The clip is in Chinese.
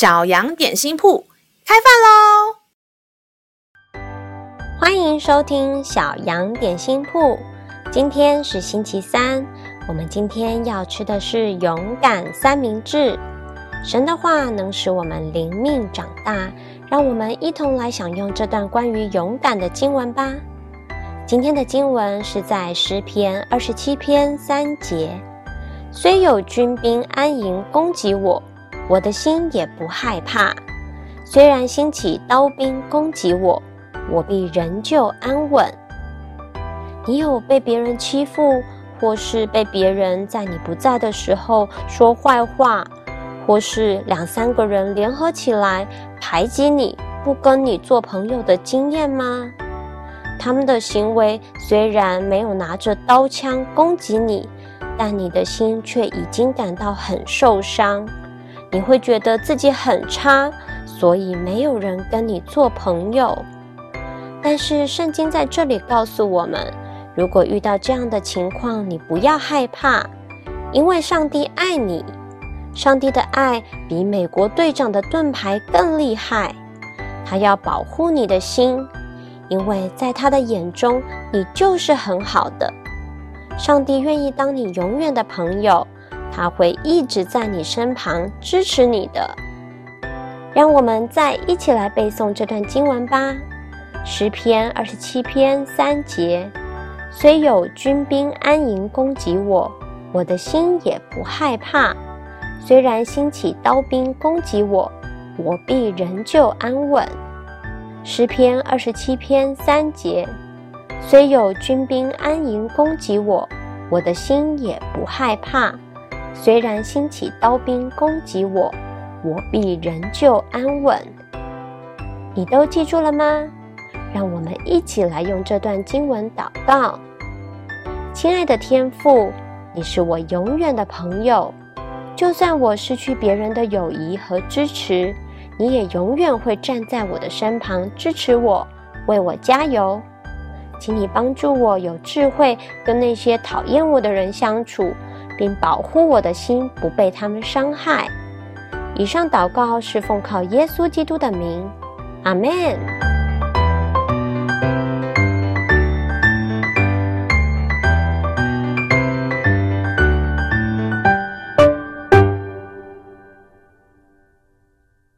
小羊点心铺开饭喽！欢迎收听小羊点心铺。今天是星期三，我们今天要吃的是勇敢三明治。神的话能使我们灵命长大，让我们一同来享用这段关于勇敢的经文吧。今天的经文是在诗篇二十七篇三节：虽有军兵安营攻击我。我的心也不害怕，虽然兴起刀兵攻击我，我必仍旧安稳。你有被别人欺负，或是被别人在你不在的时候说坏话，或是两三个人联合起来排挤你，不跟你做朋友的经验吗？他们的行为虽然没有拿着刀枪攻击你，但你的心却已经感到很受伤。你会觉得自己很差，所以没有人跟你做朋友。但是圣经在这里告诉我们，如果遇到这样的情况，你不要害怕，因为上帝爱你。上帝的爱比美国队长的盾牌更厉害，他要保护你的心，因为在他的眼中，你就是很好的。上帝愿意当你永远的朋友。他会一直在你身旁支持你的。让我们再一起来背诵这段经文吧。诗篇二十七篇三节：虽有军兵安营攻击我，我的心也不害怕；虽然兴起刀兵攻击我，我必仍旧安稳。诗篇二十七篇三节：虽有军兵安营攻击我，我的心也不害怕。虽然兴起刀兵攻击我，我必仍旧安稳。你都记住了吗？让我们一起来用这段经文祷告。亲爱的天父，你是我永远的朋友，就算我失去别人的友谊和支持，你也永远会站在我的身旁支持我，为我加油。请你帮助我有智慧跟那些讨厌我的人相处。并保护我的心不被他们伤害。以上祷告是奉靠耶稣基督的名，阿门。